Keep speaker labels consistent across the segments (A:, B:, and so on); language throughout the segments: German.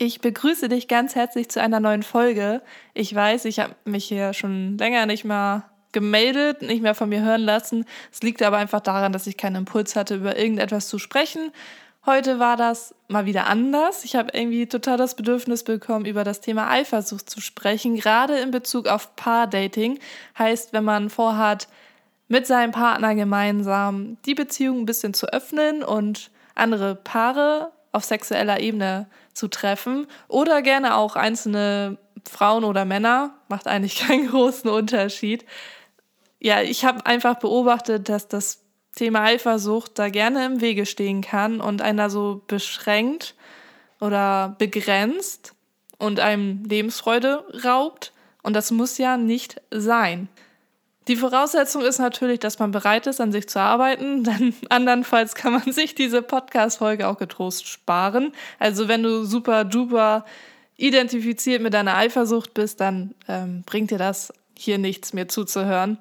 A: Ich begrüße dich ganz herzlich zu einer neuen Folge. Ich weiß, ich habe mich hier schon länger nicht mehr gemeldet, nicht mehr von mir hören lassen. Es liegt aber einfach daran, dass ich keinen Impuls hatte, über irgendetwas zu sprechen. Heute war das mal wieder anders. Ich habe irgendwie total das Bedürfnis bekommen, über das Thema Eifersucht zu sprechen, gerade in Bezug auf Paardating. Heißt, wenn man vorhat, mit seinem Partner gemeinsam die Beziehung ein bisschen zu öffnen und andere Paare auf sexueller Ebene zu treffen oder gerne auch einzelne Frauen oder Männer, macht eigentlich keinen großen Unterschied. Ja, ich habe einfach beobachtet, dass das Thema Eifersucht da gerne im Wege stehen kann und einer so beschränkt oder begrenzt und einem Lebensfreude raubt. Und das muss ja nicht sein. Die Voraussetzung ist natürlich, dass man bereit ist, an sich zu arbeiten. Denn andernfalls kann man sich diese Podcast-Folge auch getrost sparen. Also wenn du super duper identifiziert mit deiner Eifersucht bist, dann ähm, bringt dir das hier nichts, mir zuzuhören.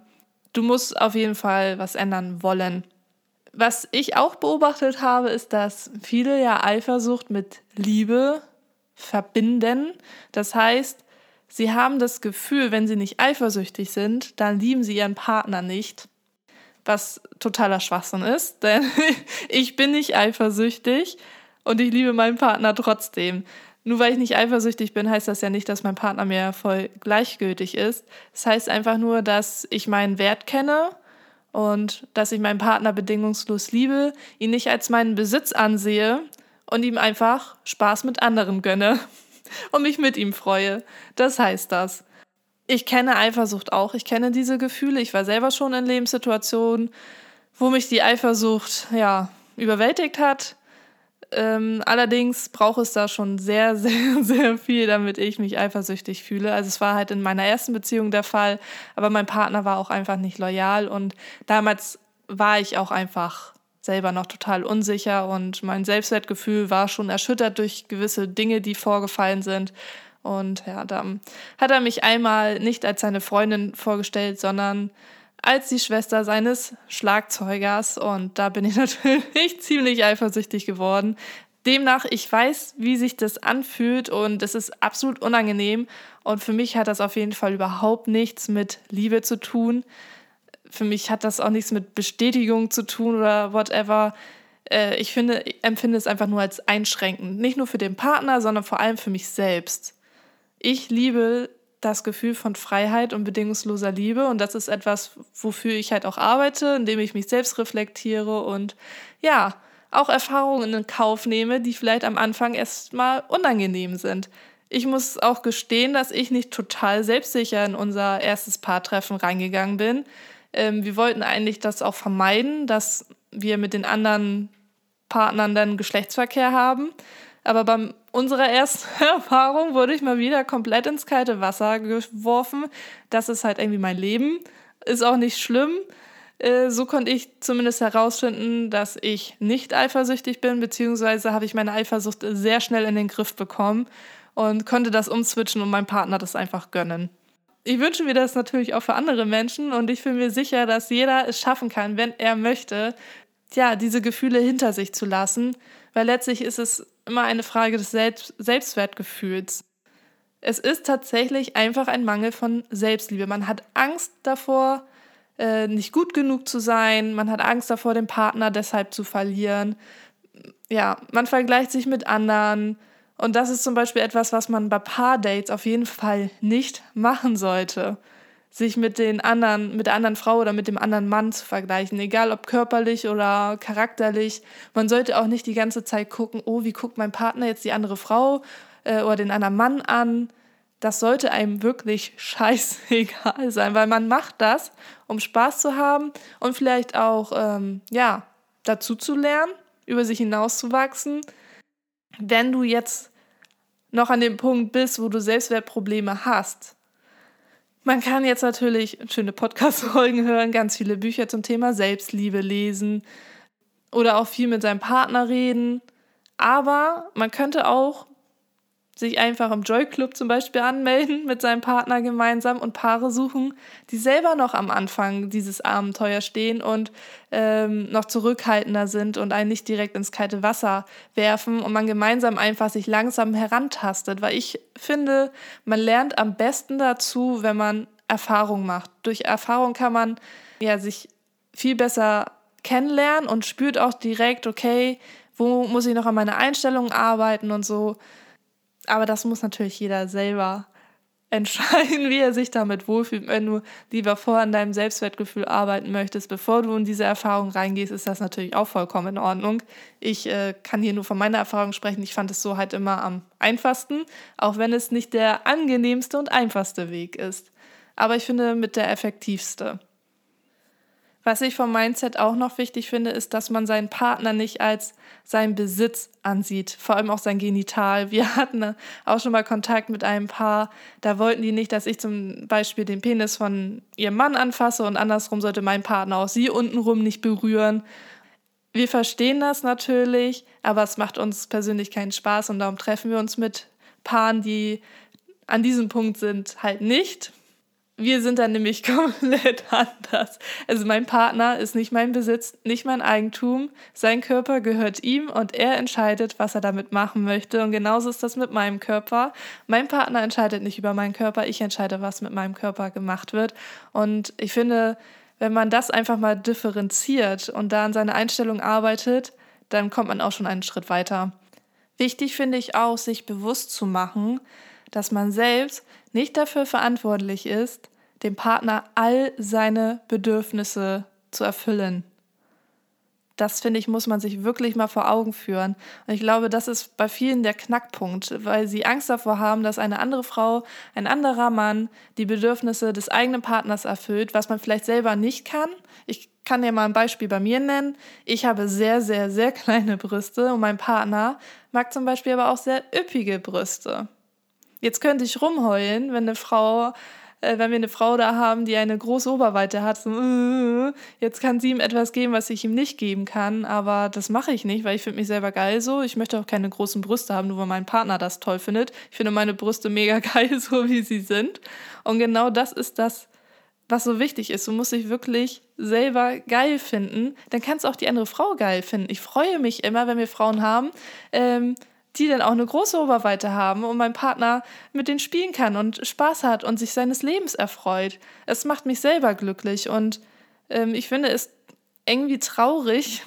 A: Du musst auf jeden Fall was ändern wollen. Was ich auch beobachtet habe, ist, dass viele ja Eifersucht mit Liebe verbinden. Das heißt, Sie haben das Gefühl, wenn sie nicht eifersüchtig sind, dann lieben sie ihren Partner nicht. Was totaler Schwachsinn ist, denn ich bin nicht eifersüchtig und ich liebe meinen Partner trotzdem. Nur weil ich nicht eifersüchtig bin, heißt das ja nicht, dass mein Partner mir voll gleichgültig ist. Das heißt einfach nur, dass ich meinen Wert kenne und dass ich meinen Partner bedingungslos liebe, ihn nicht als meinen Besitz ansehe und ihm einfach Spaß mit anderen gönne und mich mit ihm freue. Das heißt das. Ich kenne Eifersucht auch. Ich kenne diese Gefühle. Ich war selber schon in Lebenssituationen, wo mich die Eifersucht ja überwältigt hat. Ähm, allerdings braucht es da schon sehr, sehr, sehr viel, damit ich mich eifersüchtig fühle. Also es war halt in meiner ersten Beziehung der Fall, aber mein Partner war auch einfach nicht loyal und damals war ich auch einfach selber noch total unsicher und mein Selbstwertgefühl war schon erschüttert durch gewisse Dinge, die vorgefallen sind. Und ja, dann hat er mich einmal nicht als seine Freundin vorgestellt, sondern als die Schwester seines Schlagzeugers. Und da bin ich natürlich ziemlich eifersüchtig geworden. Demnach, ich weiß, wie sich das anfühlt und es ist absolut unangenehm. Und für mich hat das auf jeden Fall überhaupt nichts mit Liebe zu tun für mich hat das auch nichts mit Bestätigung zu tun oder whatever. Äh, ich finde, ich empfinde es einfach nur als einschränkend. Nicht nur für den Partner, sondern vor allem für mich selbst. Ich liebe das Gefühl von Freiheit und bedingungsloser Liebe und das ist etwas, wofür ich halt auch arbeite, indem ich mich selbst reflektiere und ja, auch Erfahrungen in Kauf nehme, die vielleicht am Anfang erstmal unangenehm sind. Ich muss auch gestehen, dass ich nicht total selbstsicher in unser erstes Paartreffen reingegangen bin. Ähm, wir wollten eigentlich das auch vermeiden, dass wir mit den anderen Partnern dann Geschlechtsverkehr haben. Aber bei unserer ersten Erfahrung wurde ich mal wieder komplett ins kalte Wasser geworfen. Das ist halt irgendwie mein Leben. Ist auch nicht schlimm. Äh, so konnte ich zumindest herausfinden, dass ich nicht eifersüchtig bin, beziehungsweise habe ich meine Eifersucht sehr schnell in den Griff bekommen und konnte das umswitchen und meinem Partner das einfach gönnen ich wünsche mir das natürlich auch für andere Menschen und ich bin mir sicher, dass jeder es schaffen kann, wenn er möchte, ja, diese Gefühle hinter sich zu lassen, weil letztlich ist es immer eine Frage des Selbst Selbstwertgefühls. Es ist tatsächlich einfach ein Mangel von Selbstliebe. Man hat Angst davor, äh, nicht gut genug zu sein, man hat Angst davor, den Partner deshalb zu verlieren. Ja, man vergleicht sich mit anderen, und das ist zum Beispiel etwas, was man bei Paardates auf jeden Fall nicht machen sollte. Sich mit den anderen, mit der anderen Frau oder mit dem anderen Mann zu vergleichen, egal ob körperlich oder charakterlich. Man sollte auch nicht die ganze Zeit gucken, oh, wie guckt mein Partner jetzt die andere Frau äh, oder den anderen Mann an. Das sollte einem wirklich scheißegal sein, weil man macht das, um Spaß zu haben und vielleicht auch, ähm, ja, dazu zu lernen, über sich hinauszuwachsen wenn du jetzt noch an dem Punkt bist, wo du Selbstwertprobleme hast, man kann jetzt natürlich schöne Podcast-Folgen hören, ganz viele Bücher zum Thema Selbstliebe lesen oder auch viel mit seinem Partner reden. Aber man könnte auch sich einfach im Joy Club zum Beispiel anmelden mit seinem Partner gemeinsam und Paare suchen, die selber noch am Anfang dieses Abenteuer stehen und ähm, noch zurückhaltender sind und einen nicht direkt ins kalte Wasser werfen und man gemeinsam einfach sich langsam herantastet, weil ich finde, man lernt am besten dazu, wenn man Erfahrung macht. Durch Erfahrung kann man ja sich viel besser kennenlernen und spürt auch direkt, okay, wo muss ich noch an meiner Einstellung arbeiten und so. Aber das muss natürlich jeder selber entscheiden, wie er sich damit wohlfühlt. Wenn du lieber vorher an deinem Selbstwertgefühl arbeiten möchtest, bevor du in diese Erfahrung reingehst, ist das natürlich auch vollkommen in Ordnung. Ich äh, kann hier nur von meiner Erfahrung sprechen. Ich fand es so halt immer am einfachsten, auch wenn es nicht der angenehmste und einfachste Weg ist. Aber ich finde mit der effektivste. Was ich vom Mindset auch noch wichtig finde, ist, dass man seinen Partner nicht als seinen Besitz ansieht, vor allem auch sein Genital. Wir hatten auch schon mal Kontakt mit einem Paar, da wollten die nicht, dass ich zum Beispiel den Penis von ihrem Mann anfasse und andersrum sollte mein Partner auch sie untenrum nicht berühren. Wir verstehen das natürlich, aber es macht uns persönlich keinen Spaß und darum treffen wir uns mit Paaren, die an diesem Punkt sind, halt nicht. Wir sind dann nämlich komplett anders. Also mein Partner ist nicht mein Besitz, nicht mein Eigentum. Sein Körper gehört ihm und er entscheidet, was er damit machen möchte. Und genauso ist das mit meinem Körper. Mein Partner entscheidet nicht über meinen Körper, ich entscheide, was mit meinem Körper gemacht wird. Und ich finde, wenn man das einfach mal differenziert und da an seine Einstellung arbeitet, dann kommt man auch schon einen Schritt weiter. Wichtig finde ich auch, sich bewusst zu machen, dass man selbst nicht dafür verantwortlich ist, dem Partner all seine Bedürfnisse zu erfüllen. Das finde ich, muss man sich wirklich mal vor Augen führen. Und ich glaube, das ist bei vielen der Knackpunkt, weil sie Angst davor haben, dass eine andere Frau, ein anderer Mann die Bedürfnisse des eigenen Partners erfüllt, was man vielleicht selber nicht kann. Ich kann dir mal ein Beispiel bei mir nennen. Ich habe sehr, sehr, sehr kleine Brüste und mein Partner mag zum Beispiel aber auch sehr üppige Brüste. Jetzt könnte ich rumheulen, wenn eine Frau, äh, wenn wir eine Frau da haben, die eine große Oberweite hat. So, äh, jetzt kann sie ihm etwas geben, was ich ihm nicht geben kann. Aber das mache ich nicht, weil ich finde mich selber geil so. Ich möchte auch keine großen Brüste haben, nur weil mein Partner das toll findet. Ich finde meine Brüste mega geil, so wie sie sind. Und genau das ist das, was so wichtig ist. Du musst dich wirklich selber geil finden. Dann kannst du auch die andere Frau geil finden. Ich freue mich immer, wenn wir Frauen haben. Ähm, die dann auch eine große Oberweite haben und mein Partner mit denen spielen kann und Spaß hat und sich seines Lebens erfreut. Es macht mich selber glücklich und ähm, ich finde es irgendwie traurig.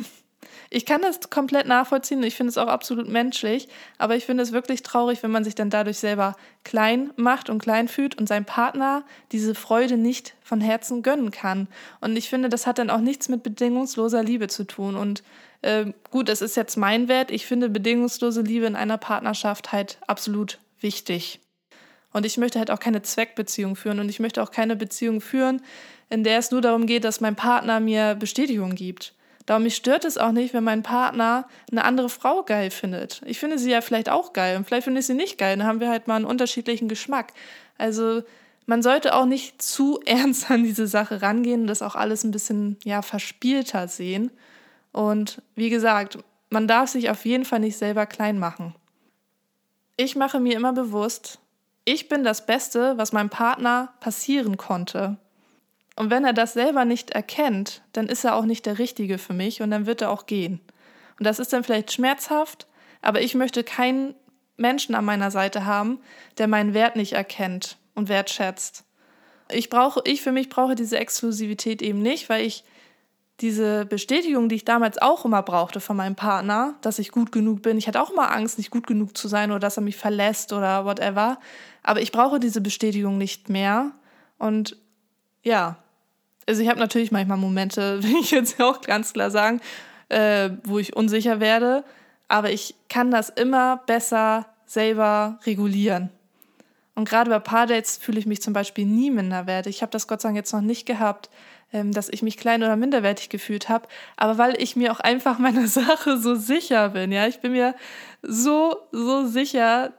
A: Ich kann das komplett nachvollziehen, ich finde es auch absolut menschlich, aber ich finde es wirklich traurig, wenn man sich dann dadurch selber klein macht und klein fühlt und seinem Partner diese Freude nicht von Herzen gönnen kann. Und ich finde, das hat dann auch nichts mit bedingungsloser Liebe zu tun. Und äh, gut, das ist jetzt mein Wert. Ich finde bedingungslose Liebe in einer Partnerschaft halt absolut wichtig. Und ich möchte halt auch keine Zweckbeziehung führen und ich möchte auch keine Beziehung führen, in der es nur darum geht, dass mein Partner mir Bestätigung gibt. Darum mich stört es auch nicht, wenn mein Partner eine andere Frau geil findet. Ich finde sie ja vielleicht auch geil und vielleicht finde ich sie nicht geil. Dann haben wir halt mal einen unterschiedlichen Geschmack. Also man sollte auch nicht zu ernst an diese Sache rangehen und das auch alles ein bisschen ja verspielter sehen. Und wie gesagt, man darf sich auf jeden Fall nicht selber klein machen. Ich mache mir immer bewusst, ich bin das Beste, was meinem Partner passieren konnte. Und wenn er das selber nicht erkennt, dann ist er auch nicht der Richtige für mich und dann wird er auch gehen. Und das ist dann vielleicht schmerzhaft, aber ich möchte keinen Menschen an meiner Seite haben, der meinen Wert nicht erkennt und wertschätzt. Ich brauche, ich für mich brauche diese Exklusivität eben nicht, weil ich diese Bestätigung, die ich damals auch immer brauchte von meinem Partner, dass ich gut genug bin. Ich hatte auch immer Angst, nicht gut genug zu sein oder dass er mich verlässt oder whatever. Aber ich brauche diese Bestätigung nicht mehr. Und ja, also ich habe natürlich manchmal Momente, will ich jetzt auch ganz klar sagen, äh, wo ich unsicher werde. Aber ich kann das immer besser selber regulieren. Und gerade bei Paardates fühle ich mich zum Beispiel nie minderwertig. Ich habe das Gott sei Dank jetzt noch nicht gehabt, ähm, dass ich mich klein oder minderwertig gefühlt habe, aber weil ich mir auch einfach meiner Sache so sicher bin. Ja, ich bin mir so, so sicher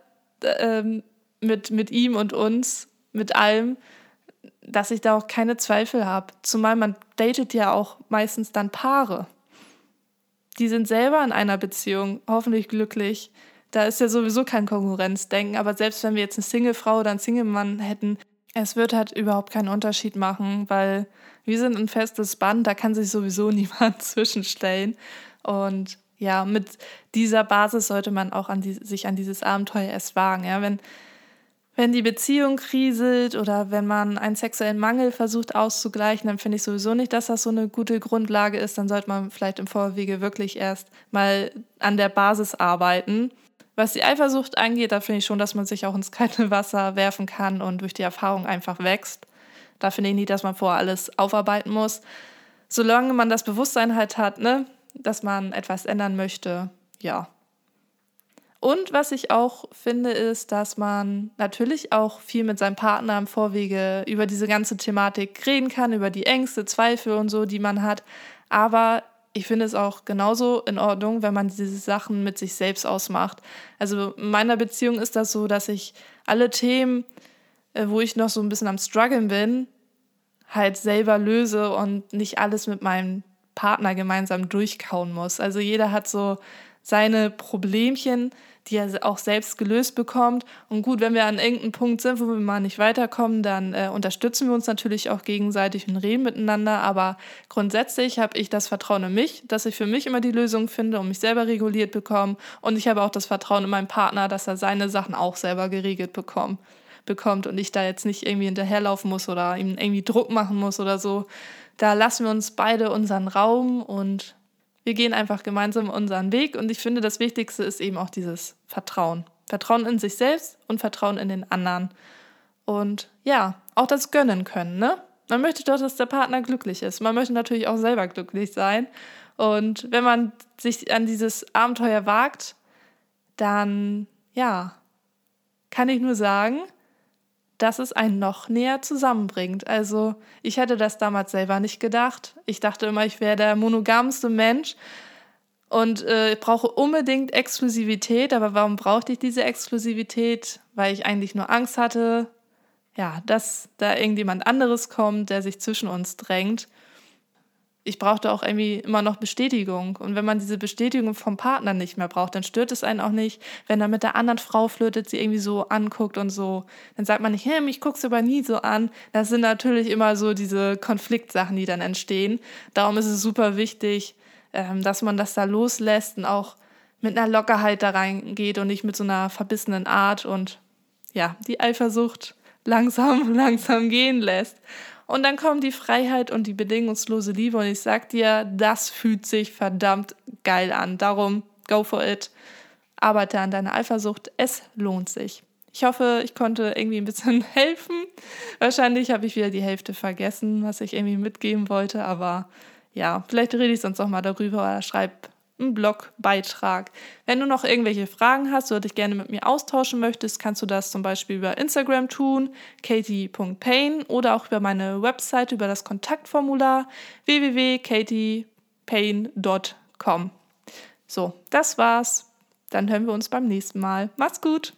A: ähm, mit, mit ihm und uns, mit allem, dass ich da auch keine Zweifel habe. Zumal man datet ja auch meistens dann Paare. Die sind selber in einer Beziehung, hoffentlich glücklich. Da ist ja sowieso kein Konkurrenzdenken, aber selbst wenn wir jetzt eine Single-Frau oder einen Single-Mann hätten, es wird halt überhaupt keinen Unterschied machen, weil wir sind ein festes Band, da kann sich sowieso niemand zwischenstellen. Und ja, mit dieser Basis sollte man auch an die, sich an dieses Abenteuer erst wagen. Ja, wenn, wenn die Beziehung kriselt oder wenn man einen sexuellen Mangel versucht auszugleichen, dann finde ich sowieso nicht, dass das so eine gute Grundlage ist. Dann sollte man vielleicht im Vorwege wirklich erst mal an der Basis arbeiten. Was die Eifersucht angeht, da finde ich schon, dass man sich auch ins kalte Wasser werfen kann und durch die Erfahrung einfach wächst. Da finde ich nicht, dass man vorher alles aufarbeiten muss. Solange man das Bewusstsein halt hat, ne, dass man etwas ändern möchte, ja. Und was ich auch finde, ist, dass man natürlich auch viel mit seinem Partner im Vorwege über diese ganze Thematik reden kann, über die Ängste, Zweifel und so, die man hat. Aber ich finde es auch genauso in Ordnung, wenn man diese Sachen mit sich selbst ausmacht. Also in meiner Beziehung ist das so, dass ich alle Themen, äh, wo ich noch so ein bisschen am Struggeln bin, halt selber löse und nicht alles mit meinem Partner gemeinsam durchkauen muss. Also jeder hat so seine Problemchen, die er auch selbst gelöst bekommt. Und gut, wenn wir an irgendeinem Punkt sind, wo wir mal nicht weiterkommen, dann äh, unterstützen wir uns natürlich auch gegenseitig und reden miteinander. Aber grundsätzlich habe ich das Vertrauen in mich, dass ich für mich immer die Lösung finde und mich selber reguliert bekomme. Und ich habe auch das Vertrauen in meinen Partner, dass er seine Sachen auch selber geregelt bekommt bekommt und ich da jetzt nicht irgendwie hinterherlaufen muss oder ihm irgendwie Druck machen muss oder so. Da lassen wir uns beide unseren Raum und wir gehen einfach gemeinsam unseren Weg. Und ich finde, das Wichtigste ist eben auch dieses Vertrauen. Vertrauen in sich selbst und Vertrauen in den anderen. Und ja, auch das gönnen können, ne? Man möchte doch, dass der Partner glücklich ist. Man möchte natürlich auch selber glücklich sein. Und wenn man sich an dieses Abenteuer wagt, dann ja, kann ich nur sagen, dass es einen noch näher zusammenbringt. Also ich hätte das damals selber nicht gedacht. Ich dachte immer, ich wäre der monogamste Mensch und äh, brauche unbedingt Exklusivität. Aber warum brauchte ich diese Exklusivität? Weil ich eigentlich nur Angst hatte, ja, dass da irgendjemand anderes kommt, der sich zwischen uns drängt ich brauchte auch irgendwie immer noch Bestätigung. Und wenn man diese Bestätigung vom Partner nicht mehr braucht, dann stört es einen auch nicht, wenn er mit der anderen Frau flirtet, sie irgendwie so anguckt und so. Dann sagt man nicht, hey, mich guckst du aber nie so an. Das sind natürlich immer so diese Konfliktsachen, die dann entstehen. Darum ist es super wichtig, ähm, dass man das da loslässt und auch mit einer Lockerheit da reingeht und nicht mit so einer verbissenen Art und ja, die Eifersucht langsam, langsam gehen lässt. Und dann kommt die Freiheit und die bedingungslose Liebe und ich sag dir, das fühlt sich verdammt geil an. Darum, go for it. Arbeite an deiner Eifersucht. Es lohnt sich. Ich hoffe, ich konnte irgendwie ein bisschen helfen. Wahrscheinlich habe ich wieder die Hälfte vergessen, was ich irgendwie mitgeben wollte, aber ja, vielleicht rede ich sonst auch mal darüber oder schreib einen Blogbeitrag. Wenn du noch irgendwelche Fragen hast oder dich gerne mit mir austauschen möchtest, kannst du das zum Beispiel über Instagram tun, katie.payne oder auch über meine Website, über das Kontaktformular www.katiepayne.com. So, das war's. Dann hören wir uns beim nächsten Mal. Mach's gut!